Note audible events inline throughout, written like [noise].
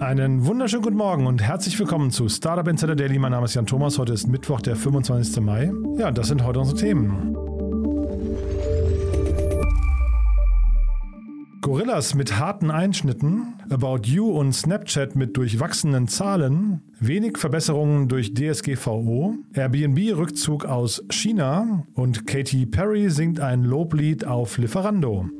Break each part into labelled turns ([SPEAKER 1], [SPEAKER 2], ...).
[SPEAKER 1] Einen wunderschönen guten Morgen und herzlich willkommen zu Startup Insider Daily. Mein Name ist Jan Thomas. Heute ist Mittwoch, der 25. Mai. Ja, das sind heute unsere Themen. Gorillas mit harten Einschnitten, About You und Snapchat mit durchwachsenen Zahlen, wenig Verbesserungen durch DSGVO, Airbnb-Rückzug aus China und Katy Perry singt ein Loblied auf Lieferando.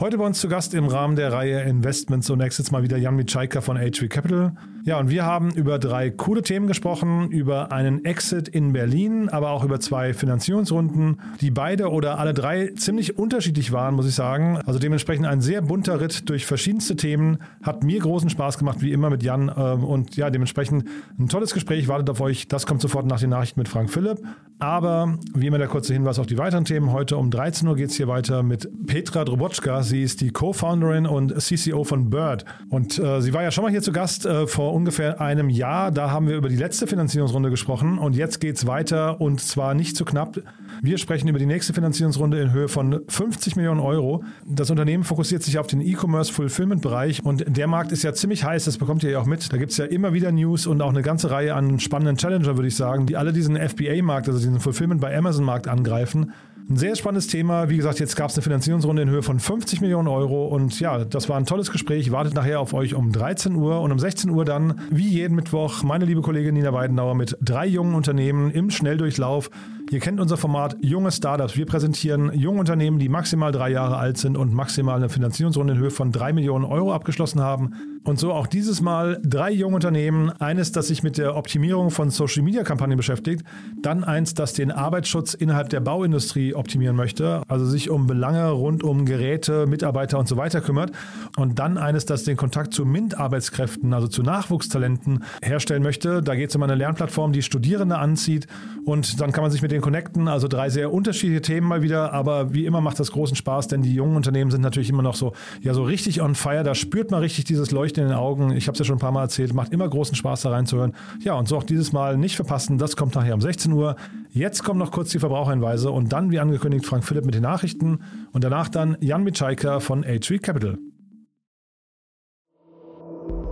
[SPEAKER 1] Heute bei uns zu Gast im Rahmen der Reihe Investments und Exits mal wieder Jan Mitschaika von HV Capital. Ja, und wir haben über drei coole Themen gesprochen, über einen Exit in Berlin, aber auch über zwei Finanzierungsrunden, die beide oder alle drei ziemlich unterschiedlich waren, muss ich sagen. Also dementsprechend ein sehr bunter Ritt durch verschiedenste Themen. Hat mir großen Spaß gemacht, wie immer mit Jan. Ähm, und ja, dementsprechend ein tolles Gespräch wartet auf euch. Das kommt sofort nach den Nachrichten mit Frank Philipp. Aber wie immer der kurze Hinweis auf die weiteren Themen. Heute um 13 Uhr geht es hier weiter mit Petra Drobotschka. Sie ist die Co-Founderin und CCO von Bird. Und äh, sie war ja schon mal hier zu Gast äh, vor ungefähr einem Jahr. Da haben wir über die letzte Finanzierungsrunde gesprochen. Und jetzt geht es weiter und zwar nicht zu knapp. Wir sprechen über die nächste Finanzierungsrunde in Höhe von 50 Millionen Euro. Das Unternehmen fokussiert sich auf den E-Commerce-Fulfillment-Bereich und der Markt ist ja ziemlich heiß. Das bekommt ihr ja auch mit. Da gibt es ja immer wieder News und auch eine ganze Reihe an spannenden Challenger, würde ich sagen, die alle diesen FBA-Markt, also diesen Fulfillment bei Amazon-Markt angreifen. Ein sehr spannendes Thema. Wie gesagt, jetzt gab es eine Finanzierungsrunde in Höhe von 50 Millionen Euro. Und ja, das war ein tolles Gespräch. Wartet nachher auf euch um 13 Uhr und um 16 Uhr dann, wie jeden Mittwoch, meine liebe Kollegin Nina Weidenauer mit drei jungen Unternehmen im Schnelldurchlauf. Ihr kennt unser Format Junge Startups. Wir präsentieren junge Unternehmen, die maximal drei Jahre alt sind und maximal eine Finanzierungsrunde in Höhe von drei Millionen Euro abgeschlossen haben. Und so auch dieses Mal drei junge Unternehmen. Eines, das sich mit der Optimierung von Social Media Kampagnen beschäftigt. Dann eins, das den Arbeitsschutz innerhalb der Bauindustrie optimieren möchte. Also sich um Belange rund um Geräte, Mitarbeiter und so weiter kümmert. Und dann eines, das den Kontakt zu MINT-Arbeitskräften, also zu Nachwuchstalenten herstellen möchte. Da geht es um eine Lernplattform, die Studierende anzieht. Und dann kann man sich mit denen connecten. Also drei sehr unterschiedliche Themen mal wieder. Aber wie immer macht das großen Spaß, denn die jungen Unternehmen sind natürlich immer noch so, ja, so richtig on fire. Da spürt man richtig dieses Leuchten in den Augen. Ich habe es ja schon ein paar Mal erzählt, macht immer großen Spaß da reinzuhören. Ja, und so auch dieses Mal nicht verpassen. Das kommt nachher um 16 Uhr. Jetzt kommen noch kurz die Verbraucherhinweise und dann, wie angekündigt, Frank Philipp mit den Nachrichten und danach dann Jan Mitschaiker von H3 Capital.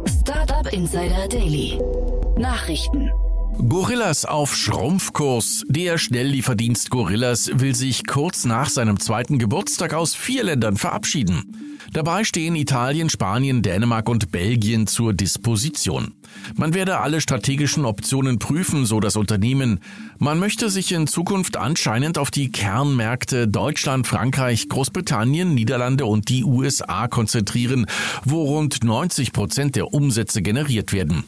[SPEAKER 2] Startup Insider Daily. Nachrichten.
[SPEAKER 3] Gorillas auf Schrumpfkurs. Der Schnelllieferdienst Gorillas will sich kurz nach seinem zweiten Geburtstag aus vier Ländern verabschieden. Dabei stehen Italien, Spanien, Dänemark und Belgien zur Disposition. Man werde alle strategischen Optionen prüfen, so das Unternehmen. Man möchte sich in Zukunft anscheinend auf die Kernmärkte Deutschland, Frankreich, Großbritannien, Niederlande und die USA konzentrieren, wo rund 90 Prozent der Umsätze generiert werden.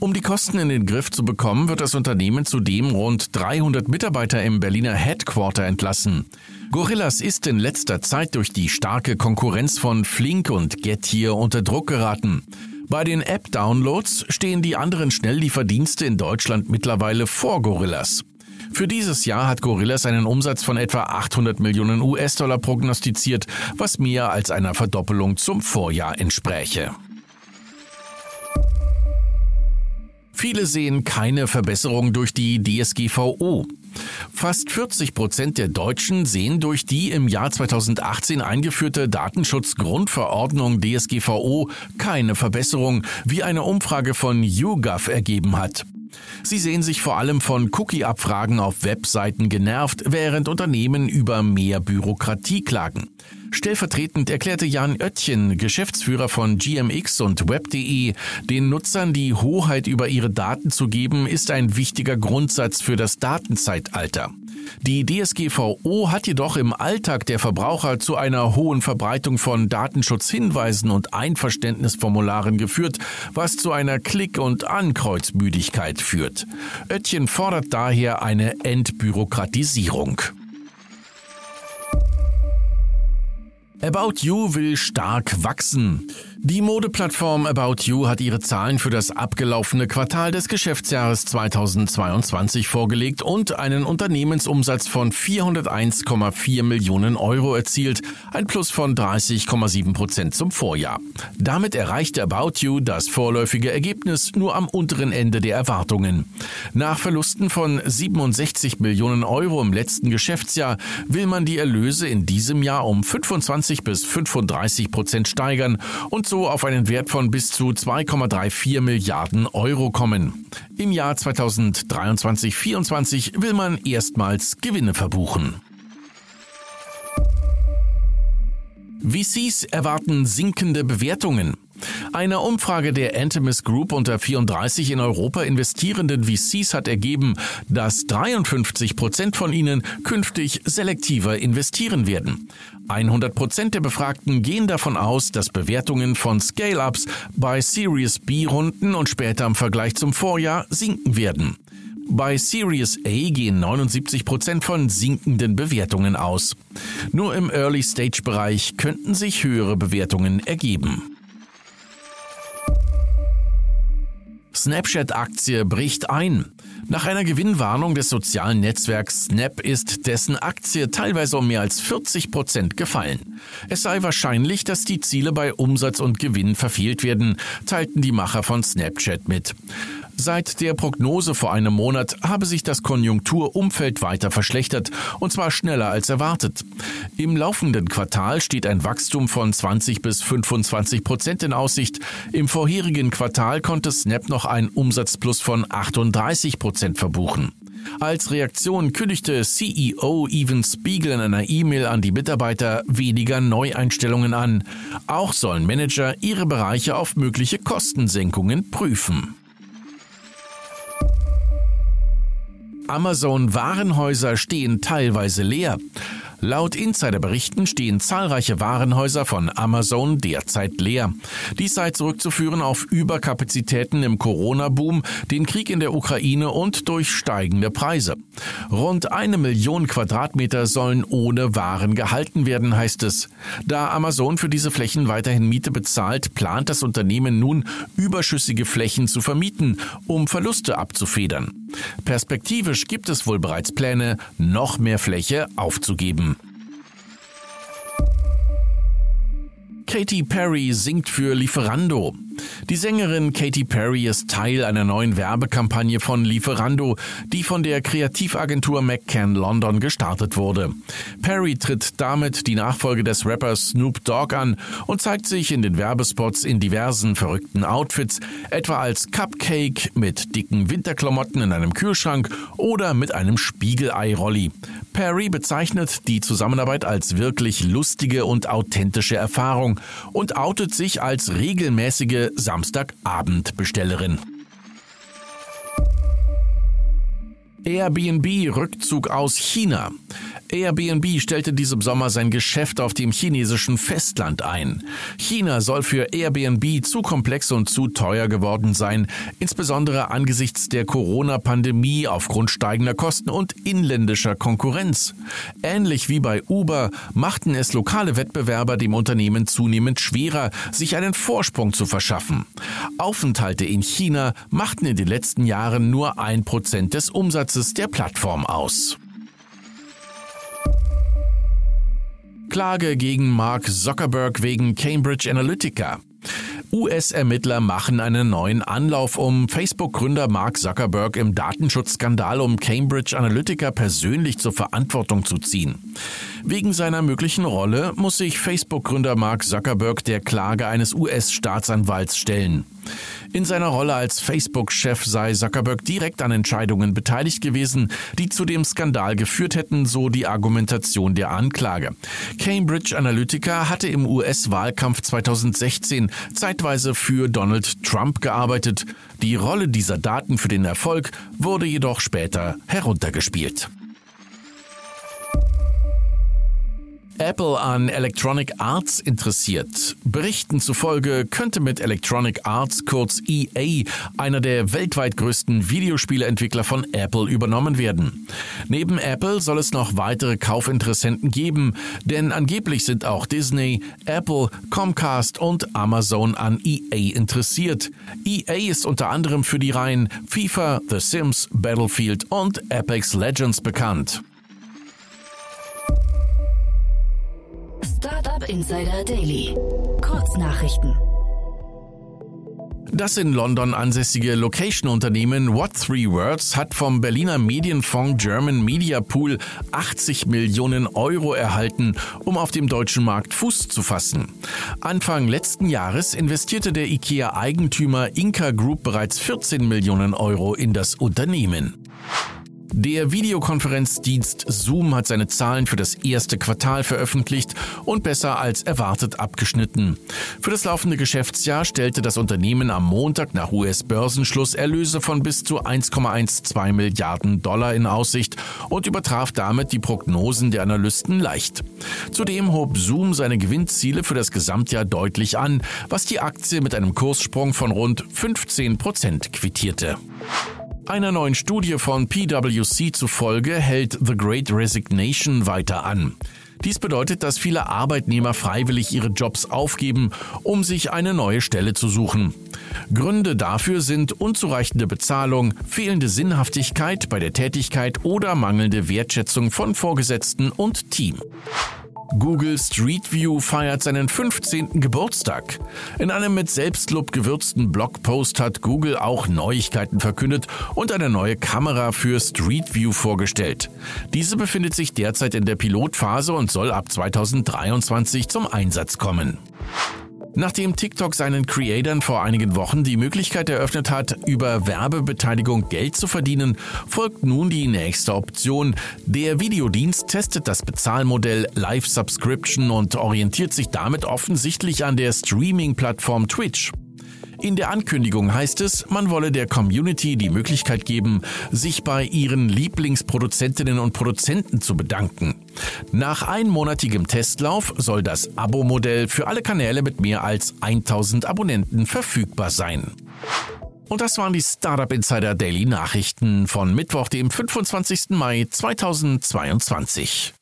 [SPEAKER 3] Um die Kosten in den Griff zu bekommen, wird das Unternehmen zudem rund 300 Mitarbeiter im Berliner Headquarter entlassen. Gorillas ist in letzter Zeit durch die starke Konkurrenz von Flink und Getir unter Druck geraten. Bei den App-Downloads stehen die anderen Schnelllieferdienste in Deutschland mittlerweile vor Gorillas. Für dieses Jahr hat Gorillas einen Umsatz von etwa 800 Millionen US-Dollar prognostiziert, was mehr als einer Verdoppelung zum Vorjahr entspräche. Viele sehen keine Verbesserung durch die DSGVO. Fast 40 Prozent der Deutschen sehen durch die im Jahr 2018 eingeführte Datenschutzgrundverordnung DSGVO keine Verbesserung, wie eine Umfrage von YouGov ergeben hat. Sie sehen sich vor allem von Cookie-Abfragen auf Webseiten genervt, während Unternehmen über mehr Bürokratie klagen. Stellvertretend erklärte Jan Oettchen, Geschäftsführer von GMX und Web.de, den Nutzern die Hoheit über ihre Daten zu geben, ist ein wichtiger Grundsatz für das Datenzeitalter. Die DSGVO hat jedoch im Alltag der Verbraucher zu einer hohen Verbreitung von Datenschutzhinweisen und Einverständnisformularen geführt, was zu einer Klick- und Ankreuzmüdigkeit führt. Oettchen fordert daher eine Entbürokratisierung. About You will stark wachsen. Die Modeplattform About You hat ihre Zahlen für das abgelaufene Quartal des Geschäftsjahres 2022 vorgelegt und einen Unternehmensumsatz von 401,4 Millionen Euro erzielt, ein Plus von 30,7 Prozent zum Vorjahr. Damit erreichte About You das vorläufige Ergebnis nur am unteren Ende der Erwartungen. Nach Verlusten von 67 Millionen Euro im letzten Geschäftsjahr will man die Erlöse in diesem Jahr um 25 bis 35 Prozent steigern und so auf einen Wert von bis zu 2,34 Milliarden Euro kommen. Im Jahr 2023-24 will man erstmals Gewinne verbuchen. VCs erwarten sinkende Bewertungen. Eine Umfrage der Antimus Group unter 34 in Europa investierenden VCs hat ergeben, dass 53 Prozent von ihnen künftig selektiver investieren werden. 100 Prozent der Befragten gehen davon aus, dass Bewertungen von Scale-Ups bei Series B-Runden und später im Vergleich zum Vorjahr sinken werden. Bei Series A gehen 79 Prozent von sinkenden Bewertungen aus. Nur im Early-Stage-Bereich könnten sich höhere Bewertungen ergeben. Snapchat-Aktie bricht ein. Nach einer Gewinnwarnung des sozialen Netzwerks Snap ist dessen Aktie teilweise um mehr als 40 Prozent gefallen. Es sei wahrscheinlich, dass die Ziele bei Umsatz und Gewinn verfehlt werden, teilten die Macher von Snapchat mit. Seit der Prognose vor einem Monat habe sich das Konjunkturumfeld weiter verschlechtert, und zwar schneller als erwartet. Im laufenden Quartal steht ein Wachstum von 20 bis 25 Prozent in Aussicht. Im vorherigen Quartal konnte Snap noch einen Umsatzplus von 38 Prozent verbuchen. Als Reaktion kündigte CEO Evan Spiegel in einer E-Mail an die Mitarbeiter weniger Neueinstellungen an. Auch sollen Manager ihre Bereiche auf mögliche Kostensenkungen prüfen. Amazon-Warenhäuser stehen teilweise leer. Laut Insiderberichten stehen zahlreiche Warenhäuser von Amazon derzeit leer. Dies sei zurückzuführen auf Überkapazitäten im Corona-Boom, den Krieg in der Ukraine und durch steigende Preise. Rund eine Million Quadratmeter sollen ohne Waren gehalten werden, heißt es. Da Amazon für diese Flächen weiterhin Miete bezahlt, plant das Unternehmen nun, überschüssige Flächen zu vermieten, um Verluste abzufedern. Perspektivisch gibt es wohl bereits Pläne, noch mehr Fläche aufzugeben. Katy Perry singt für Lieferando. Die Sängerin Katy Perry ist Teil einer neuen Werbekampagne von Lieferando, die von der Kreativagentur McCann London gestartet wurde. Perry tritt damit die Nachfolge des Rappers Snoop Dogg an und zeigt sich in den Werbespots in diversen verrückten Outfits, etwa als Cupcake mit dicken Winterklamotten in einem Kühlschrank oder mit einem Spiegelei-Rolli. Perry bezeichnet die Zusammenarbeit als wirklich lustige und authentische Erfahrung und outet sich als regelmäßige Samstagabendbestellerin. Airbnb Rückzug aus China. Airbnb stellte diesem Sommer sein Geschäft auf dem chinesischen Festland ein. China soll für Airbnb zu komplex und zu teuer geworden sein, insbesondere angesichts der Corona-Pandemie aufgrund steigender Kosten und inländischer Konkurrenz. Ähnlich wie bei Uber machten es lokale Wettbewerber dem Unternehmen zunehmend schwerer, sich einen Vorsprung zu verschaffen. Aufenthalte in China machten in den letzten Jahren nur ein Prozent des Umsatzes der Plattform aus. Klage gegen Mark Zuckerberg wegen Cambridge Analytica. US-Ermittler machen einen neuen Anlauf, um Facebook-Gründer Mark Zuckerberg im Datenschutzskandal um Cambridge Analytica persönlich zur Verantwortung zu ziehen. Wegen seiner möglichen Rolle muss sich Facebook-Gründer Mark Zuckerberg der Klage eines US-Staatsanwalts stellen. In seiner Rolle als Facebook-Chef sei Zuckerberg direkt an Entscheidungen beteiligt gewesen, die zu dem Skandal geführt hätten, so die Argumentation der Anklage. Cambridge Analytica hatte im US-Wahlkampf 2016 zeitweise für Donald Trump gearbeitet. Die Rolle dieser Daten für den Erfolg wurde jedoch später heruntergespielt. Apple an Electronic Arts interessiert. Berichten zufolge könnte mit Electronic Arts, kurz EA, einer der weltweit größten Videospieleentwickler von Apple übernommen werden. Neben Apple soll es noch weitere Kaufinteressenten geben, denn angeblich sind auch Disney, Apple, Comcast und Amazon an EA interessiert. EA ist unter anderem für die Reihen FIFA, The Sims, Battlefield und Apex Legends bekannt.
[SPEAKER 2] Startup Insider Daily. Kurznachrichten.
[SPEAKER 3] Das in London ansässige Location-Unternehmen What Three Words hat vom Berliner Medienfonds German Media Pool 80 Millionen Euro erhalten, um auf dem deutschen Markt Fuß zu fassen. Anfang letzten Jahres investierte der IKEA-Eigentümer Inca Group bereits 14 Millionen Euro in das Unternehmen. Der Videokonferenzdienst Zoom hat seine Zahlen für das erste Quartal veröffentlicht und besser als erwartet abgeschnitten. Für das laufende Geschäftsjahr stellte das Unternehmen am Montag nach US-Börsenschluss Erlöse von bis zu 1,12 Milliarden Dollar in Aussicht und übertraf damit die Prognosen der Analysten leicht. Zudem hob Zoom seine Gewinnziele für das Gesamtjahr deutlich an, was die Aktie mit einem Kurssprung von rund 15 Prozent quittierte. Einer neuen Studie von PwC zufolge hält The Great Resignation weiter an. Dies bedeutet, dass viele Arbeitnehmer freiwillig ihre Jobs aufgeben, um sich eine neue Stelle zu suchen. Gründe dafür sind unzureichende Bezahlung, fehlende Sinnhaftigkeit bei der Tätigkeit oder mangelnde Wertschätzung von Vorgesetzten und Team. Google Street View feiert seinen 15. Geburtstag. In einem mit Selbstlob gewürzten Blogpost hat Google auch Neuigkeiten verkündet und eine neue Kamera für Street View vorgestellt. Diese befindet sich derzeit in der Pilotphase und soll ab 2023 zum Einsatz kommen. Nachdem TikTok seinen Creatern vor einigen Wochen die Möglichkeit eröffnet hat, über Werbebeteiligung Geld zu verdienen, folgt nun die nächste Option. Der Videodienst testet das Bezahlmodell Live Subscription und orientiert sich damit offensichtlich an der Streaming-Plattform Twitch. In der Ankündigung heißt es, man wolle der Community die Möglichkeit geben, sich bei ihren Lieblingsproduzentinnen und Produzenten zu bedanken. Nach einmonatigem Testlauf soll das Abo-Modell für alle Kanäle mit mehr als 1000 Abonnenten verfügbar sein. Und das waren die Startup Insider Daily Nachrichten von Mittwoch, dem 25. Mai 2022.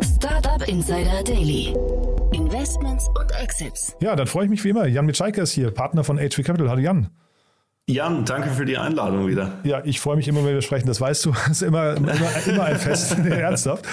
[SPEAKER 2] Startup Insider Daily. Investments und Exits.
[SPEAKER 1] Ja, dann freue ich mich wie immer. Jan Mitschaiker ist hier, Partner von HV Capital. Hallo Jan.
[SPEAKER 4] Jan, danke für die Einladung wieder.
[SPEAKER 1] Ja, ich freue mich immer, wenn wir sprechen. Das weißt du, [laughs] das ist immer, immer, immer ein Fest, [laughs] ernsthaft.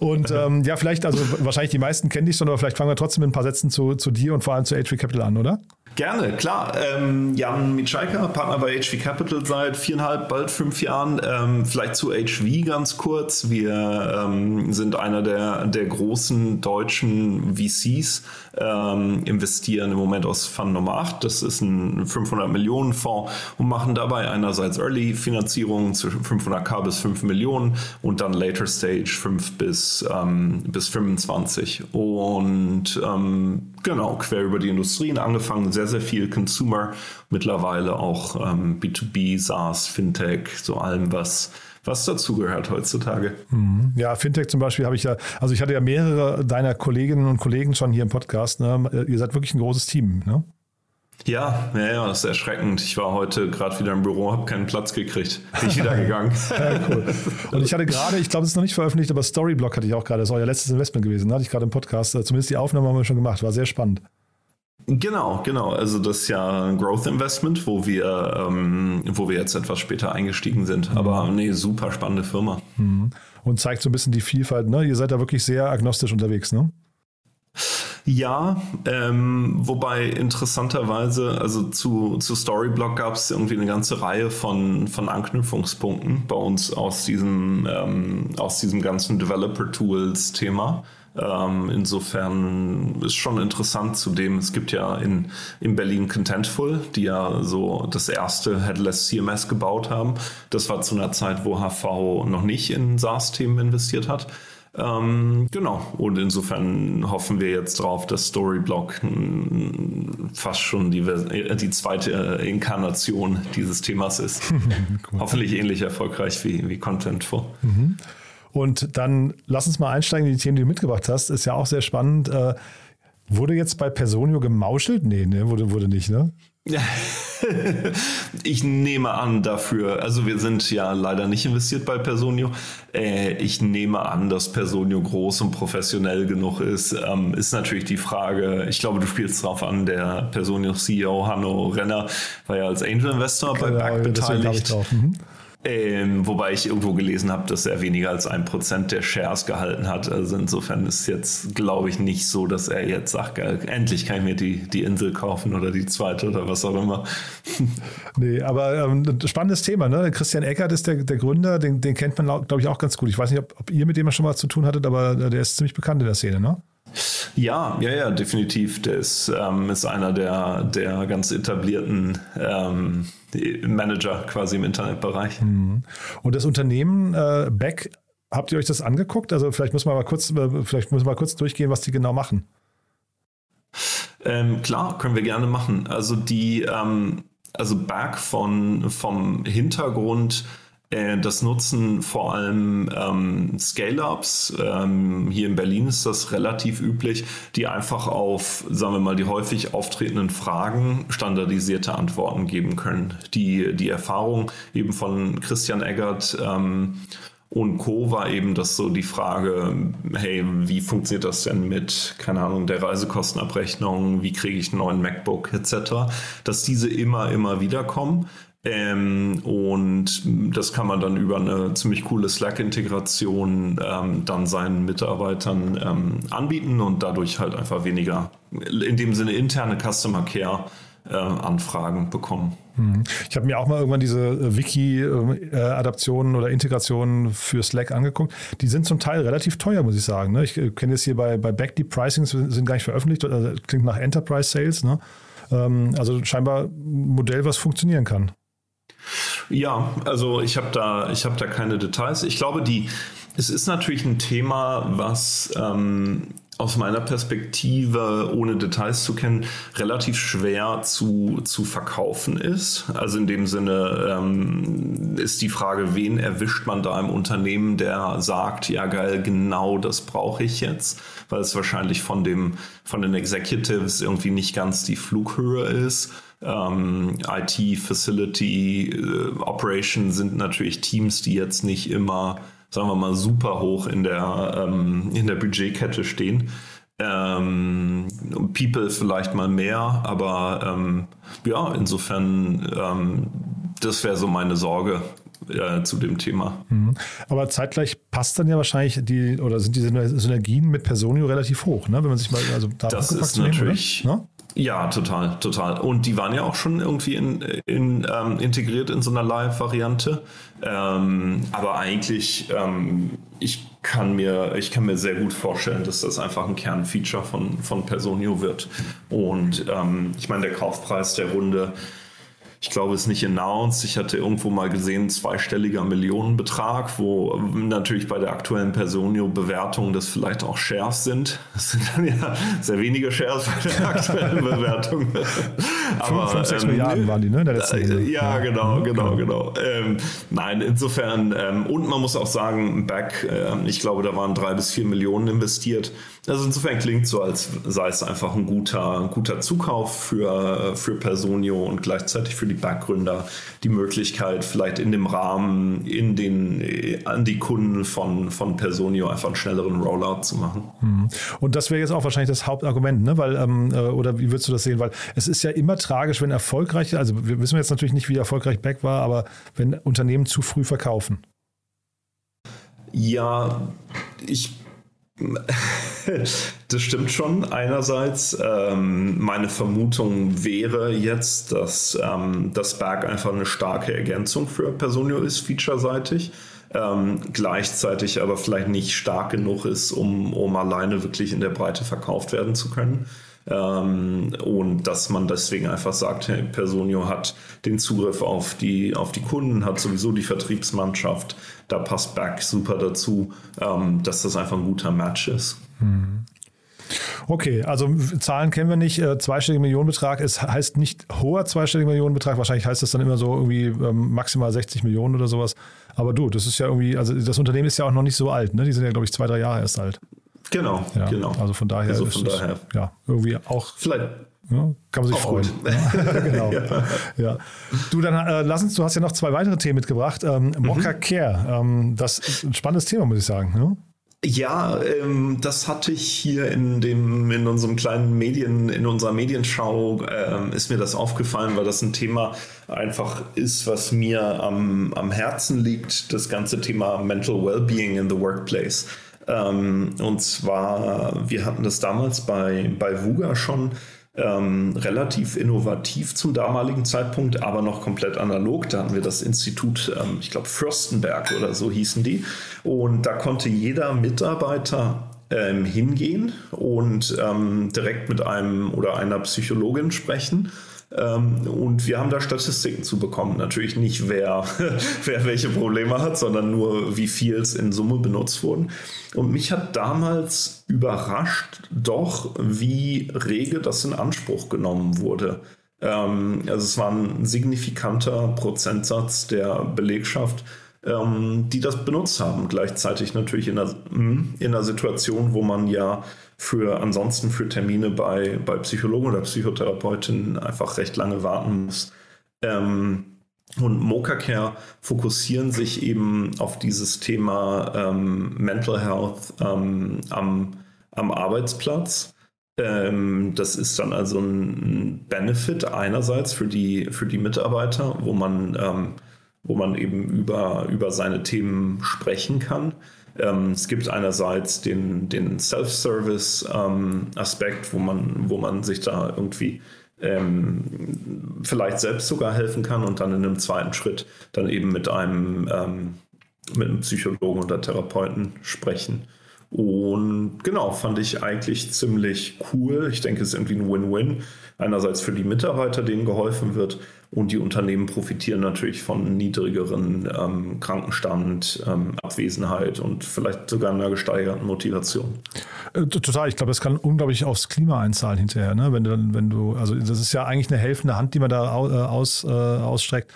[SPEAKER 1] Und ähm, ja, vielleicht, also wahrscheinlich die meisten kennen dich schon, aber vielleicht fangen wir trotzdem mit ein paar Sätzen zu, zu dir und vor allem zu HV Capital an, oder?
[SPEAKER 4] Gerne, klar. Ähm, Jan Mitschaiker, Partner bei HV Capital seit viereinhalb, bald fünf Jahren. Ähm, vielleicht zu HV ganz kurz. Wir ähm, sind einer der, der großen deutschen VCs, ähm, investieren im Moment aus Fund Nummer 8. Das ist ein 500 Millionen Fonds und machen dabei einerseits Early Finanzierung zwischen 500k bis 5 Millionen und dann Later Stage 5 bis, ähm, bis 25. Und ähm, genau, quer über die Industrien angefangen, sehr, sehr viel Consumer, mittlerweile auch ähm, B2B, SaaS, Fintech, so allem, was was dazugehört heutzutage.
[SPEAKER 1] Mhm. Ja, Fintech zum Beispiel habe ich ja, also ich hatte ja mehrere deiner Kolleginnen und Kollegen schon hier im Podcast. Ne? Ihr seid wirklich ein großes Team, ne?
[SPEAKER 4] Ja, ja, ja, das ist erschreckend. Ich war heute gerade wieder im Büro, habe keinen Platz gekriegt. Bin ich wieder gegangen. [laughs] ja,
[SPEAKER 1] cool. Und ich hatte [laughs] gerade, ich glaube, es ist noch nicht veröffentlicht, aber Storyblock hatte ich auch gerade. Das war euer letztes Investment gewesen. Da hatte ich gerade im Podcast. Äh, zumindest die Aufnahme haben wir schon gemacht. War sehr spannend.
[SPEAKER 4] Genau, genau. Also das ist ja ein Growth Investment, wo wir, ähm, wo wir jetzt etwas später eingestiegen sind. Mhm. Aber nee, super spannende Firma.
[SPEAKER 1] Mhm. Und zeigt so ein bisschen die Vielfalt. Ne? Ihr seid da wirklich sehr agnostisch unterwegs, ne?
[SPEAKER 4] Ja, ähm, wobei interessanterweise, also zu, zu Storyblock gab es irgendwie eine ganze Reihe von, von Anknüpfungspunkten bei uns aus diesem, ähm, aus diesem ganzen Developer-Tools-Thema. Ähm, insofern ist schon interessant zudem, es gibt ja in, in Berlin Contentful, die ja so das erste Headless CMS gebaut haben. Das war zu einer Zeit, wo HV noch nicht in SaaS-Themen investiert hat. Ähm, genau, und insofern hoffen wir jetzt drauf, dass Storyblock fast schon die, die zweite Inkarnation dieses Themas ist. [laughs] Hoffentlich ähnlich erfolgreich wie, wie Contentful. Mhm.
[SPEAKER 1] Und dann lass uns mal einsteigen in die Themen, die du mitgebracht hast. Ist ja auch sehr spannend. Äh, wurde jetzt bei Personio gemauschelt? Nee, ne, wurde, wurde nicht, ne? [laughs]
[SPEAKER 4] ich nehme an dafür, also wir sind ja leider nicht investiert bei Personio. Äh, ich nehme an, dass Personio groß und professionell genug ist. Ähm, ist natürlich die Frage, ich glaube, du spielst drauf an, der Personio CEO Hanno Renner war ja als Angel Investor genau, bei Back beteiligt. Mhm. Ähm, wobei ich irgendwo gelesen habe, dass er weniger als ein Prozent der Shares gehalten hat. Also insofern ist jetzt, glaube ich, nicht so, dass er jetzt sagt, endlich kann ich mir die, die Insel kaufen oder die zweite oder was auch immer. [laughs]
[SPEAKER 1] nee, aber ähm, spannendes Thema. Ne? Christian Eckert ist der, der Gründer, den, den kennt man, glaube ich, auch ganz gut. Ich weiß nicht, ob, ob ihr mit dem schon mal zu tun hattet, aber der ist ziemlich bekannt in der Szene, ne?
[SPEAKER 4] Ja, ja, ja, definitiv. Der ist, ähm, ist einer der, der ganz etablierten ähm, Manager quasi im Internetbereich. Mhm.
[SPEAKER 1] Und das Unternehmen äh, Beck, habt ihr euch das angeguckt? Also vielleicht müssen wir mal kurz, äh, vielleicht müssen wir mal kurz durchgehen, was die genau machen.
[SPEAKER 4] Ähm, klar, können wir gerne machen. Also die, ähm, also Back von, vom Hintergrund das nutzen vor allem ähm, Scale-Ups. Ähm, hier in Berlin ist das relativ üblich, die einfach auf, sagen wir mal, die häufig auftretenden Fragen standardisierte Antworten geben können. Die, die Erfahrung eben von Christian Eggert ähm, und Co. war eben das so die Frage, hey, wie funktioniert das denn mit, keine Ahnung, der Reisekostenabrechnung, wie kriege ich einen neuen MacBook etc., dass diese immer, immer wieder kommen. Ähm, und das kann man dann über eine ziemlich coole Slack-Integration ähm, dann seinen Mitarbeitern ähm, anbieten und dadurch halt einfach weniger, in dem Sinne interne Customer Care äh, Anfragen bekommen.
[SPEAKER 1] Mhm. Ich habe mir auch mal irgendwann diese äh, Wiki-Adaptionen oder Integrationen für Slack angeguckt. Die sind zum Teil relativ teuer, muss ich sagen. Ne? Ich äh, kenne jetzt hier bei, bei Backdeep Pricings, sind gar nicht veröffentlicht, also klingt nach Enterprise Sales. Ne? Ähm, also scheinbar ein Modell, was funktionieren kann.
[SPEAKER 4] Ja, also ich habe da, ich da keine Details. Ich glaube, die, es ist natürlich ein Thema, was ähm, aus meiner Perspektive, ohne Details zu kennen, relativ schwer zu, zu verkaufen ist. Also in dem Sinne ähm, ist die Frage, wen erwischt man da im Unternehmen, der sagt, ja geil, genau das brauche ich jetzt, weil es wahrscheinlich von, dem, von den Executives irgendwie nicht ganz die Flughöhe ist. Ähm, IT, Facility, äh, Operation sind natürlich Teams, die jetzt nicht immer, sagen wir mal, super hoch in der, ähm, in der Budgetkette stehen. Ähm, People vielleicht mal mehr, aber ähm, ja, insofern, ähm, das wäre so meine Sorge äh, zu dem Thema.
[SPEAKER 1] Mhm. Aber zeitgleich passt dann ja wahrscheinlich die, oder sind die Synergien mit Personio relativ hoch, ne? wenn man sich mal, also
[SPEAKER 4] da Das ist natürlich, nehmen, ja, total, total. Und die waren ja auch schon irgendwie in, in, ähm, integriert in so einer Live-Variante. Ähm, aber eigentlich, ähm, ich kann mir, ich kann mir sehr gut vorstellen, dass das einfach ein Kernfeature von, von Personio wird. Und ähm, ich meine, der Kaufpreis der Runde ich glaube, es ist nicht announced. Ich hatte irgendwo mal gesehen, zweistelliger Millionenbetrag, wo natürlich bei der aktuellen Personio-Bewertung das vielleicht auch Shares sind. Das sind dann ja sehr wenige Shares bei der aktuellen Bewertung. [laughs]
[SPEAKER 1] Aber, 5, 6 ähm, Milliarden waren die, ne?
[SPEAKER 4] Der letzten äh, ja, genau, genau, genau. Ähm, nein, insofern, ähm, und man muss auch sagen, Back, äh, ich glaube, da waren drei bis vier Millionen investiert. Also insofern klingt so, als sei es einfach ein guter, ein guter Zukauf für, für Personio und gleichzeitig für die Backgründer die Möglichkeit, vielleicht in dem Rahmen in den, an die Kunden von, von Personio einfach einen schnelleren Rollout zu machen.
[SPEAKER 1] Mhm. Und das wäre jetzt auch wahrscheinlich das Hauptargument, ne? Weil, ähm, äh, oder wie würdest du das sehen? Weil es ist ja immer tragisch, wenn erfolgreiche, also wir wissen jetzt natürlich nicht, wie erfolgreich Back war, aber wenn Unternehmen zu früh verkaufen.
[SPEAKER 4] Ja, ich [laughs] das stimmt schon. Einerseits, ähm, meine Vermutung wäre jetzt, dass ähm, das Berg einfach eine starke Ergänzung für Personio ist, featureseitig. Ähm, gleichzeitig aber vielleicht nicht stark genug ist, um, um alleine wirklich in der Breite verkauft werden zu können. Ähm, und dass man deswegen einfach sagt, hey, Personio hat den Zugriff auf die, auf die Kunden, hat sowieso die Vertriebsmannschaft, da passt Back super dazu, ähm, dass das einfach ein guter Match ist. Mhm.
[SPEAKER 1] Okay, also Zahlen kennen wir nicht. Äh, zweistelliger Millionenbetrag, es heißt nicht hoher zweistelliger Millionenbetrag. Wahrscheinlich heißt das dann immer so irgendwie ähm, maximal 60 Millionen oder sowas. Aber du, das ist ja irgendwie, also das Unternehmen ist ja auch noch nicht so alt, ne? Die sind ja, glaube ich, zwei, drei Jahre erst alt.
[SPEAKER 4] Genau,
[SPEAKER 1] ja,
[SPEAKER 4] genau.
[SPEAKER 1] Also von daher
[SPEAKER 4] also von
[SPEAKER 1] ist
[SPEAKER 4] daher.
[SPEAKER 1] es, ja, irgendwie auch.
[SPEAKER 4] Vielleicht
[SPEAKER 1] ja, kann man sich freuen. [laughs] genau. [laughs] ja. ja. Du, dann äh, lass uns, du hast ja noch zwei weitere Themen mitgebracht. Ähm, Mokka mhm. Care, ähm, das ist ein spannendes Thema, muss ich sagen. Ne?
[SPEAKER 4] Ja, ähm, das hatte ich hier in dem, in unserem kleinen Medien, in unserer Medienschau, ähm, ist mir das aufgefallen, weil das ein Thema einfach ist, was mir am, am Herzen liegt, das ganze Thema Mental Wellbeing in the Workplace. Ähm, und zwar, wir hatten das damals bei, bei VUGA schon ähm, relativ innovativ zum damaligen Zeitpunkt, aber noch komplett analog. Da hatten wir das Institut, ähm, ich glaube Fürstenberg oder so hießen die. Und da konnte jeder Mitarbeiter ähm, hingehen und ähm, direkt mit einem oder einer Psychologin sprechen und wir haben da Statistiken zu bekommen. Natürlich nicht, wer, [laughs] wer welche Probleme hat, sondern nur, wie viel es in Summe benutzt wurden. Und mich hat damals überrascht, doch, wie rege das in Anspruch genommen wurde. Ähm, also es war ein signifikanter Prozentsatz der Belegschaft, ähm, die das benutzt haben. Gleichzeitig natürlich in einer, in einer Situation, wo man ja für ansonsten für Termine bei, bei Psychologen oder Psychotherapeutinnen einfach recht lange warten muss. Ähm, und MocaCare fokussieren sich eben auf dieses Thema ähm, Mental Health ähm, am, am Arbeitsplatz. Ähm, das ist dann also ein Benefit einerseits für die, für die Mitarbeiter, wo man, ähm, wo man eben über, über seine Themen sprechen kann. Ähm, es gibt einerseits den, den Self-Service-Aspekt, ähm, wo, man, wo man sich da irgendwie ähm, vielleicht selbst sogar helfen kann und dann in einem zweiten Schritt dann eben mit einem, ähm, mit einem Psychologen oder Therapeuten sprechen. Und genau, fand ich eigentlich ziemlich cool. Ich denke, es ist irgendwie ein Win-Win. Einerseits für die Mitarbeiter, denen geholfen wird, und die Unternehmen profitieren natürlich von niedrigeren ähm, Krankenstand, ähm, Abwesenheit und vielleicht sogar einer gesteigerten Motivation.
[SPEAKER 1] Äh, total, ich glaube, das kann unglaublich aufs Klima einzahlen hinterher. Ne? Wenn, du, wenn du, also das ist ja eigentlich eine helfende Hand, die man da äh, aus, äh, ausstreckt.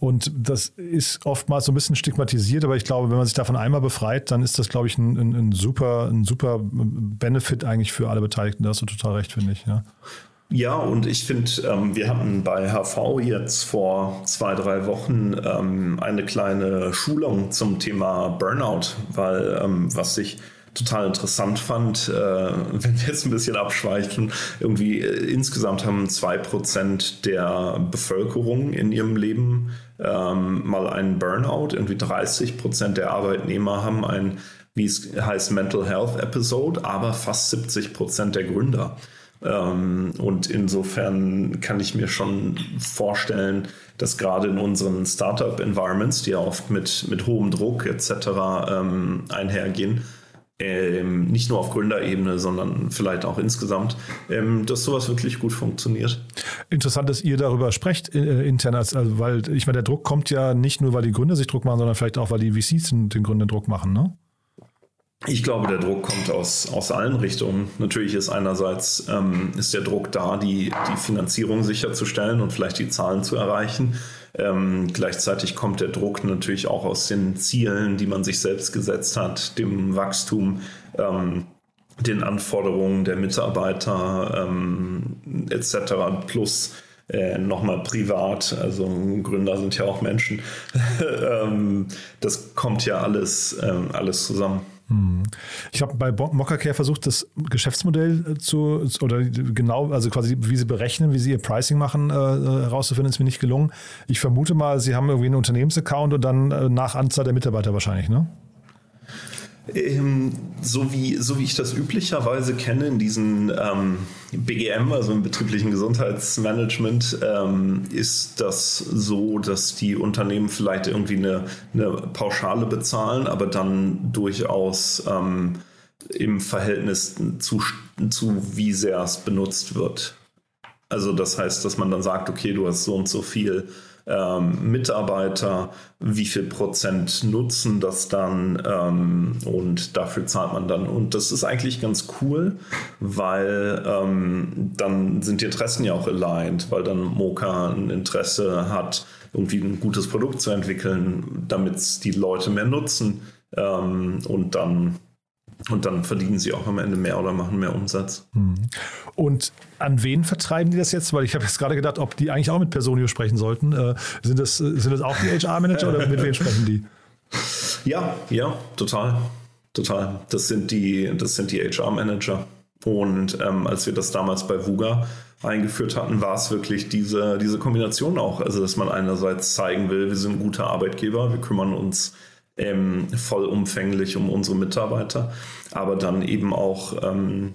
[SPEAKER 1] Und das ist oftmals so ein bisschen stigmatisiert, aber ich glaube, wenn man sich davon einmal befreit, dann ist das, glaube ich, ein, ein, ein super, ein super Benefit eigentlich für alle Beteiligten. Da hast du total recht, finde ich. Ja.
[SPEAKER 4] Ja, und ich finde, ähm, wir hatten bei HV jetzt vor zwei, drei Wochen ähm, eine kleine Schulung zum Thema Burnout, weil ähm, was ich total interessant fand, äh, [laughs] wenn wir jetzt ein bisschen abschweichen, irgendwie äh, insgesamt haben zwei Prozent der Bevölkerung in ihrem Leben ähm, mal einen Burnout, irgendwie 30 Prozent der Arbeitnehmer haben ein, wie es heißt, Mental Health Episode, aber fast 70 Prozent der Gründer. Ähm, und insofern kann ich mir schon vorstellen, dass gerade in unseren Startup-Environments, die ja oft mit, mit hohem Druck etc. Ähm, einhergehen, ähm, nicht nur auf Gründerebene, sondern vielleicht auch insgesamt, dass sowas wirklich gut funktioniert.
[SPEAKER 1] Interessant, dass ihr darüber sprecht äh, intern, also, weil ich meine, der Druck kommt ja nicht nur, weil die Gründer sich Druck machen, sondern vielleicht auch, weil die VCs den, den Gründern Druck machen, ne?
[SPEAKER 4] Ich glaube, der Druck kommt aus, aus allen Richtungen. Natürlich ist einerseits ähm, ist der Druck da, die, die Finanzierung sicherzustellen und vielleicht die Zahlen zu erreichen. Ähm, gleichzeitig kommt der Druck natürlich auch aus den Zielen, die man sich selbst gesetzt hat, dem Wachstum, ähm, den Anforderungen der Mitarbeiter ähm, etc. plus äh, nochmal privat, also Gründer sind ja auch Menschen. [laughs] Ähm, das kommt ja alles, ähm, alles zusammen.
[SPEAKER 1] Hm. Ich habe bei Mockercare versucht, das Geschäftsmodell äh, zu, oder genau, also quasi, wie sie berechnen, wie sie ihr Pricing machen, äh, äh, herauszufinden, ist mir nicht gelungen. Ich vermute mal, sie haben irgendwie einen Unternehmensaccount und dann äh, nach Anzahl der Mitarbeiter wahrscheinlich, ne?
[SPEAKER 4] Ähm, so, wie, so wie ich das üblicherweise kenne in diesen ähm, BGM, also im betrieblichen Gesundheitsmanagement, ähm, ist das so, dass die Unternehmen vielleicht irgendwie eine, eine Pauschale bezahlen, aber dann durchaus ähm, im Verhältnis zu, zu wie sehr es benutzt wird. Also das heißt, dass man dann sagt, okay, du hast so und so viel ähm, Mitarbeiter, wie viel Prozent nutzen das dann ähm, und dafür zahlt man dann. Und das ist eigentlich ganz cool, weil ähm, dann sind die Interessen ja auch aligned, weil dann Mocha ein Interesse hat, irgendwie ein gutes Produkt zu entwickeln, damit die Leute mehr nutzen ähm, und dann und dann verdienen sie auch am Ende mehr oder machen mehr Umsatz.
[SPEAKER 1] Mhm. Und an wen vertreiben die das jetzt? Weil ich habe jetzt gerade gedacht, ob die eigentlich auch mit Personio sprechen sollten. Äh, sind, das, sind das auch die HR-Manager oder mit wem sprechen die? [laughs]
[SPEAKER 4] Ja, ja, total. Total. Das sind die, das sind die HR-Manager. Und ähm, als wir das damals bei Vuga eingeführt hatten, war es wirklich diese, diese Kombination auch. Also, dass man einerseits zeigen will, wir sind ein guter Arbeitgeber, wir kümmern uns ähm, vollumfänglich um unsere Mitarbeiter, aber dann eben auch ähm,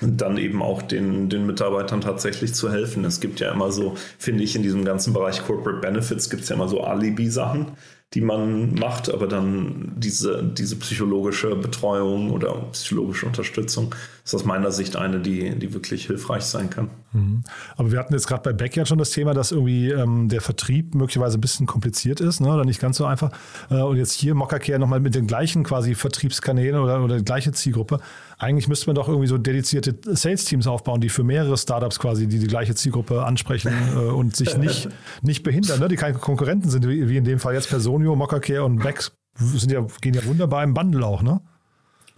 [SPEAKER 4] dann eben auch den, den Mitarbeitern tatsächlich zu helfen. Es gibt ja immer so, finde ich, in diesem ganzen Bereich Corporate Benefits gibt es ja immer so Alibi-Sachen die man macht, aber dann diese, diese psychologische Betreuung oder psychologische Unterstützung ist aus meiner Sicht eine, die, die wirklich hilfreich sein kann.
[SPEAKER 1] Mhm. Aber wir hatten jetzt gerade bei Backyard schon das Thema, dass irgendwie ähm, der Vertrieb möglicherweise ein bisschen kompliziert ist ne, oder nicht ganz so einfach. Äh, und jetzt hier Mockercare nochmal mit den gleichen quasi Vertriebskanälen oder, oder die gleiche Zielgruppe. Eigentlich müsste man doch irgendwie so dedizierte Sales-Teams aufbauen, die für mehrere Startups quasi die, die gleiche Zielgruppe ansprechen äh, und sich nicht, [laughs] nicht behindern, ne, die keine Konkurrenten sind, wie, wie in dem Fall jetzt Personen Sonio, Mockercare und Bex sind ja, gehen ja wunderbar im Bundle auch, ne?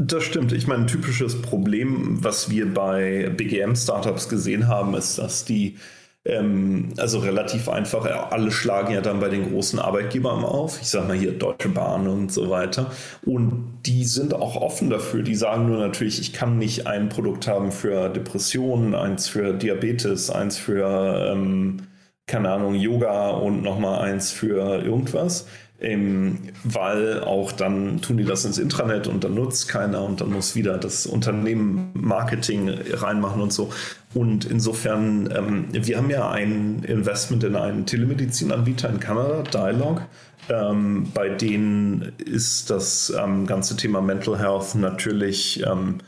[SPEAKER 4] Das stimmt. Ich meine, ein typisches Problem, was wir bei BGM-Startups gesehen haben, ist, dass die ähm, also relativ einfach, alle schlagen ja dann bei den großen Arbeitgebern auf. Ich sage mal hier Deutsche Bahn und so weiter. Und die sind auch offen dafür. Die sagen nur natürlich, ich kann nicht ein Produkt haben für Depressionen, eins für Diabetes, eins für, ähm, keine Ahnung, Yoga und nochmal eins für irgendwas. Ähm, weil auch dann tun die das ins Intranet und dann nutzt keiner und dann muss wieder das Unternehmen Marketing reinmachen und so. Und insofern, ähm, wir haben ja ein Investment in einen Telemedizinanbieter in Kanada, Dialog. Ähm, bei denen ist das ähm, ganze Thema Mental Health natürlich ähm,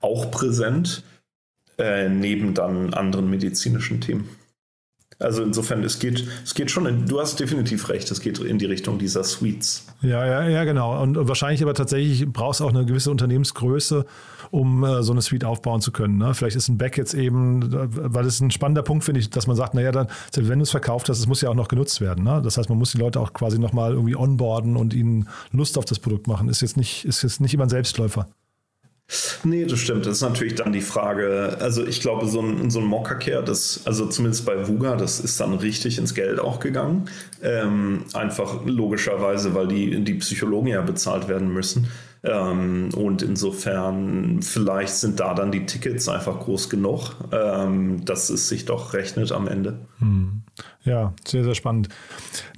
[SPEAKER 4] auch präsent, äh, neben dann anderen medizinischen Themen. Also insofern, es geht, es geht schon, in, du hast definitiv recht, es geht in die Richtung dieser Suites.
[SPEAKER 1] Ja, ja, ja, genau. Und wahrscheinlich aber tatsächlich brauchst du auch eine gewisse Unternehmensgröße, um äh, so eine Suite aufbauen zu können. Ne? Vielleicht ist ein Back jetzt eben, weil das ist ein spannender Punkt, finde ich, dass man sagt, naja, dann, wenn du es verkauft hast, es muss ja auch noch genutzt werden. Ne? Das heißt, man muss die Leute auch quasi nochmal irgendwie onboarden und ihnen Lust auf das Produkt machen. Ist jetzt nicht, ist jetzt nicht immer ein Selbstläufer.
[SPEAKER 4] Nee, das stimmt. Das ist natürlich dann die Frage. Also, ich glaube, so ein, so ein Mockercare, das, also zumindest bei Vuga, das ist dann richtig ins Geld auch gegangen. Ähm, einfach logischerweise, weil die, die Psychologen ja bezahlt werden müssen. Ähm, und insofern, vielleicht sind da dann die Tickets einfach groß genug, ähm, dass es sich doch rechnet am Ende.
[SPEAKER 1] Hm. Ja, sehr, sehr spannend.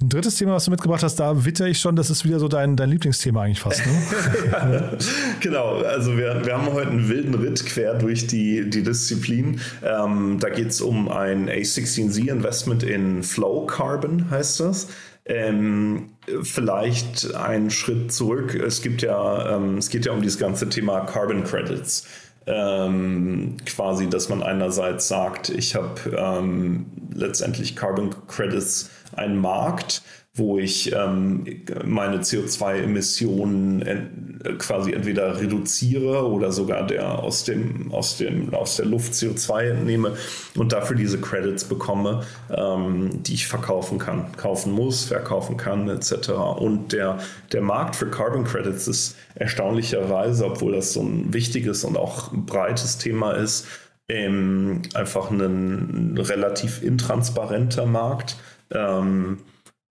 [SPEAKER 1] Ein drittes Thema, was du mitgebracht hast, da witter ich schon, das ist wieder so dein, dein Lieblingsthema eigentlich fast. Ne? [laughs]
[SPEAKER 4] ja, genau, also wir, wir haben heute einen wilden Ritt quer durch die, die Disziplin. Ähm, da geht es um ein A16Z-Investment in Flow Carbon, heißt das. Ähm, vielleicht einen Schritt zurück. Es gibt ja, ähm, es geht ja um dieses ganze Thema Carbon Credits. Ähm, quasi, dass man einerseits sagt, ich habe ähm, letztendlich Carbon Credits, einen Markt, wo ich ähm, meine CO2-Emissionen ent quasi entweder reduziere oder sogar der aus, dem, aus, dem, aus der Luft CO2 entnehme und dafür diese Credits bekomme, ähm, die ich verkaufen kann, kaufen muss, verkaufen kann, etc. Und der, der Markt für Carbon Credits ist erstaunlicherweise, obwohl das so ein wichtiges und auch breites Thema ist, ähm, einfach ein relativ intransparenter Markt. Ähm,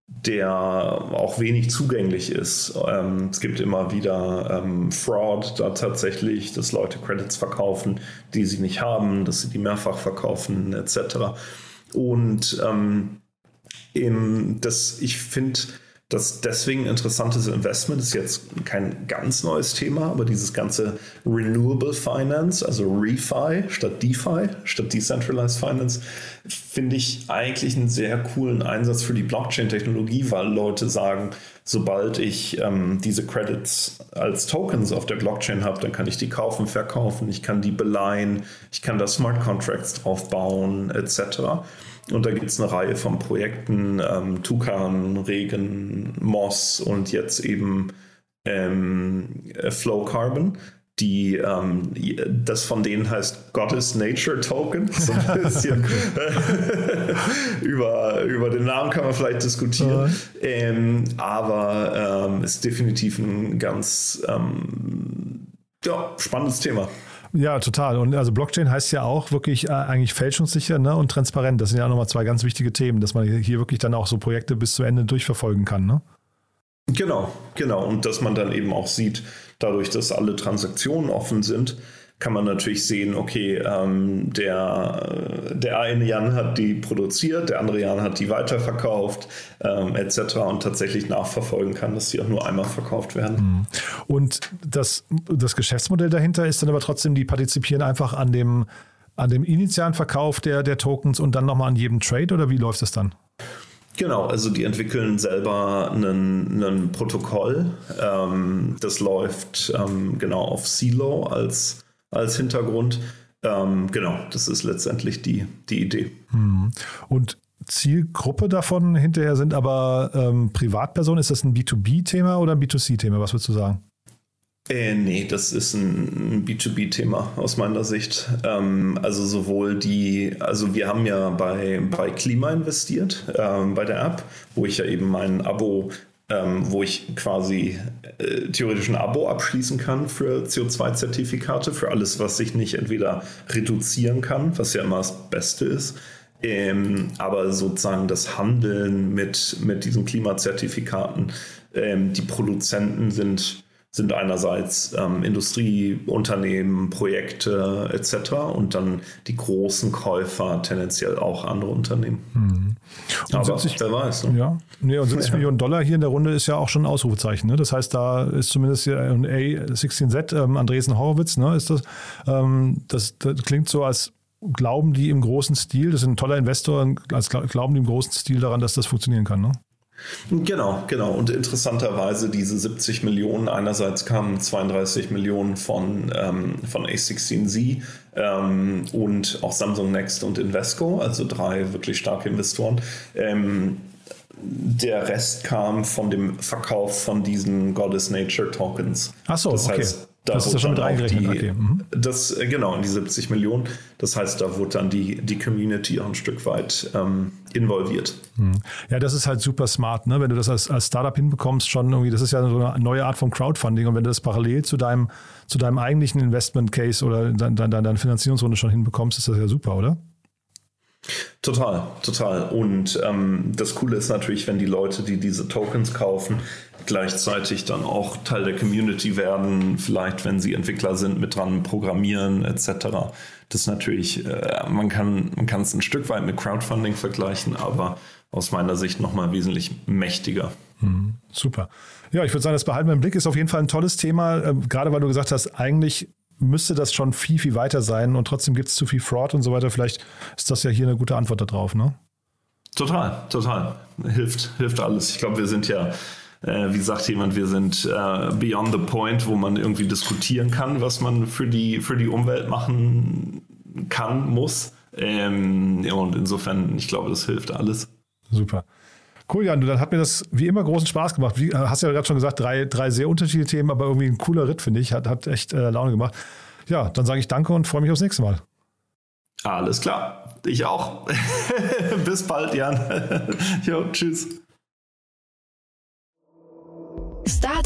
[SPEAKER 4] der auch wenig zugänglich ist. Ähm, es gibt immer wieder ähm, Fraud da tatsächlich, dass Leute Credits verkaufen, die sie nicht haben, dass sie die mehrfach verkaufen etc. Und ähm, im, das, ich finde, das deswegen interessantes Investment ist jetzt kein ganz neues Thema, aber dieses ganze Renewable Finance, also ReFi statt DeFi, statt Decentralized Finance, finde ich eigentlich einen sehr coolen Einsatz für die Blockchain-Technologie, weil Leute sagen, sobald ich ähm, diese Credits als Tokens auf der Blockchain habe, dann kann ich die kaufen, verkaufen, ich kann die beleihen, ich kann da Smart Contracts drauf bauen, etc. Und da gibt es eine Reihe von Projekten, ähm, Tukan, Regen, Moss und jetzt eben ähm, Flow Carbon die ähm, das von denen heißt Goddess Nature Token. [laughs] So ein bisschen [laughs] über, über den Namen kann man vielleicht diskutieren. Ähm, aber ähm, ist definitiv ein ganz ähm, ja, spannendes Thema.
[SPEAKER 1] Ja, total. Und also Blockchain heißt ja auch wirklich äh, eigentlich fälschungssicher ne, und transparent. Das sind ja nochmal zwei ganz wichtige Themen, dass man hier wirklich dann auch so Projekte bis zu Ende durchverfolgen kann. Ne?
[SPEAKER 4] Genau, genau. Und dass man dann eben auch sieht, dadurch, dass alle Transaktionen offen sind, kann man natürlich sehen, okay, ähm, der, der eine Jan hat die produziert, der andere Jan hat die weiterverkauft, ähm, etc. und tatsächlich nachverfolgen kann, dass sie auch nur einmal verkauft werden. Mhm.
[SPEAKER 1] Und das, das Geschäftsmodell dahinter ist dann aber trotzdem, die partizipieren einfach an dem, an dem initialen Verkauf der, der Tokens und dann nochmal an jedem Trade oder wie läuft das dann?
[SPEAKER 4] Genau, also die entwickeln selber ein Protokoll. Ähm, das läuft ähm, genau auf Silo als, als Hintergrund. Ähm, genau, das ist letztendlich die, die Idee.
[SPEAKER 1] Hm. Und Zielgruppe davon hinterher sind aber ähm, Privatpersonen. Ist das ein B2B-Thema oder ein B2C-Thema? Was würdest du sagen?
[SPEAKER 4] Äh, nee, das ist ein B2B-Thema aus meiner Sicht. Ähm, also sowohl die, also wir haben ja bei, bei Klima investiert, ähm, bei der App, wo ich ja eben mein Abo, ähm, wo ich quasi äh, theoretisch ein Abo abschließen kann für CO2-Zertifikate, für alles, was ich nicht entweder reduzieren kann, was ja immer das Beste ist, ähm, aber sozusagen das Handeln mit, mit diesen Klimazertifikaten, ähm, die Produzenten sind sind einerseits ähm, Industrieunternehmen, Projekte etc. und dann die großen Käufer tendenziell auch andere Unternehmen. Mhm.
[SPEAKER 1] Aber 70, wer weiß. Ne? Ja, nee, und [laughs] 70 ja. Millionen Dollar hier in der Runde ist ja auch schon ein Ausrufezeichen. Ne? Das heißt, da ist zumindest hier ein A16Z, ähm, Andresen Horowitz, ne, ist das, ähm, das, das klingt so, als glauben die im großen Stil, das ist ein toller Investor, als glauben die im großen Stil daran, dass das funktionieren kann. Ne?
[SPEAKER 4] Genau, genau. Und interessanterweise diese 70 Millionen, einerseits kamen 32 Millionen von, ähm, von A16Z ähm, und auch Samsung Next und Invesco, also drei wirklich starke Investoren. Ähm, der Rest kam von dem Verkauf von diesen Goddess Nature Tokens.
[SPEAKER 1] Ach so,
[SPEAKER 4] das
[SPEAKER 1] okay.
[SPEAKER 4] Heißt, das ist ja schon mit eingerechnet. Die, okay. mhm. Das, äh, genau, in die 70 Millionen. Das heißt, da wurde dann die, die Community auch ein Stück weit ähm, involviert.
[SPEAKER 1] Mhm. Ja, das ist halt super smart, ne? wenn du das als, als Startup hinbekommst, schon irgendwie, das ist ja so eine neue Art von Crowdfunding und wenn du das parallel zu deinem, zu deinem eigentlichen Investment Case oder deine dein, dein Finanzierungsrunde schon hinbekommst, ist das ja super, oder?
[SPEAKER 4] Total, total. Und ähm, das Coole ist natürlich, wenn die Leute, die diese Tokens kaufen, gleichzeitig dann auch Teil der Community werden, vielleicht wenn sie Entwickler sind, mit dran programmieren etc. Das ist natürlich, äh, man kann man kann es ein Stück weit mit Crowdfunding vergleichen, aber aus meiner Sicht nochmal wesentlich mächtiger.
[SPEAKER 1] Mhm, super. Ja, ich würde sagen, das behalten wir im Blick. Ist auf jeden Fall ein tolles Thema, äh, gerade weil du gesagt hast, eigentlich müsste das schon viel, viel weiter sein und trotzdem gibt es zu viel Fraud und so weiter. Vielleicht ist das ja hier eine gute Antwort darauf, ne?
[SPEAKER 4] Total, total. Hilft, hilft alles. Ich glaube, wir sind ja äh, wie sagt jemand, wir sind äh, beyond the point, wo man irgendwie diskutieren kann, was man für die, für die Umwelt machen kann, muss. Ähm, und insofern, ich glaube, das hilft alles.
[SPEAKER 1] Super. Cool, Jan, du, dann hat mir das wie immer großen Spaß gemacht. Wie, hast ja gerade schon gesagt, drei, drei sehr unterschiedliche Themen, aber irgendwie ein cooler Ritt, finde ich. Hat, hat echt äh, Laune gemacht. Ja, dann sage ich danke und freue mich aufs nächste Mal.
[SPEAKER 4] Alles klar. Ich auch. [laughs] Bis bald, Jan. [laughs] jo, tschüss.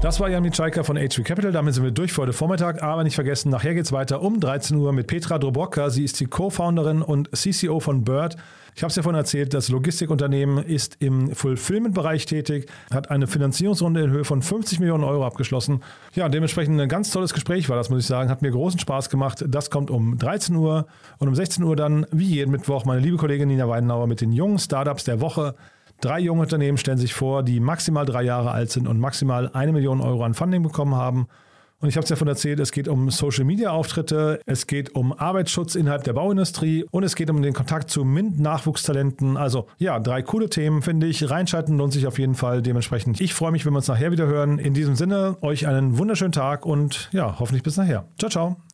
[SPEAKER 1] Das war Jan Mitschaiker von HV Capital. Damit sind wir durch für heute Vormittag. Aber nicht vergessen, nachher geht es weiter um 13 Uhr mit Petra Drobotka. Sie ist die Co-Founderin und CCO von Bird. Ich habe es ja vorhin erzählt, das Logistikunternehmen ist im Fulfillment-Bereich tätig, hat eine Finanzierungsrunde in Höhe von 50 Millionen Euro abgeschlossen. Ja, dementsprechend ein ganz tolles Gespräch war das, muss ich sagen. Hat mir großen Spaß gemacht. Das kommt um 13 Uhr und um 16 Uhr dann, wie jeden Mittwoch, meine liebe Kollegin Nina Weidenauer mit den jungen Startups der Woche. Drei junge Unternehmen stellen sich vor, die maximal drei Jahre alt sind und maximal eine Million Euro an Funding bekommen haben. Und ich habe es ja von erzählt, es geht um Social-Media-Auftritte, es geht um Arbeitsschutz innerhalb der Bauindustrie und es geht um den Kontakt zu MINT-Nachwuchstalenten. Also ja, drei coole Themen, finde ich. Reinschalten lohnt sich auf jeden Fall dementsprechend. Ich freue mich, wenn wir uns nachher wieder hören. In diesem Sinne, euch einen wunderschönen Tag und ja, hoffentlich bis nachher. Ciao, ciao.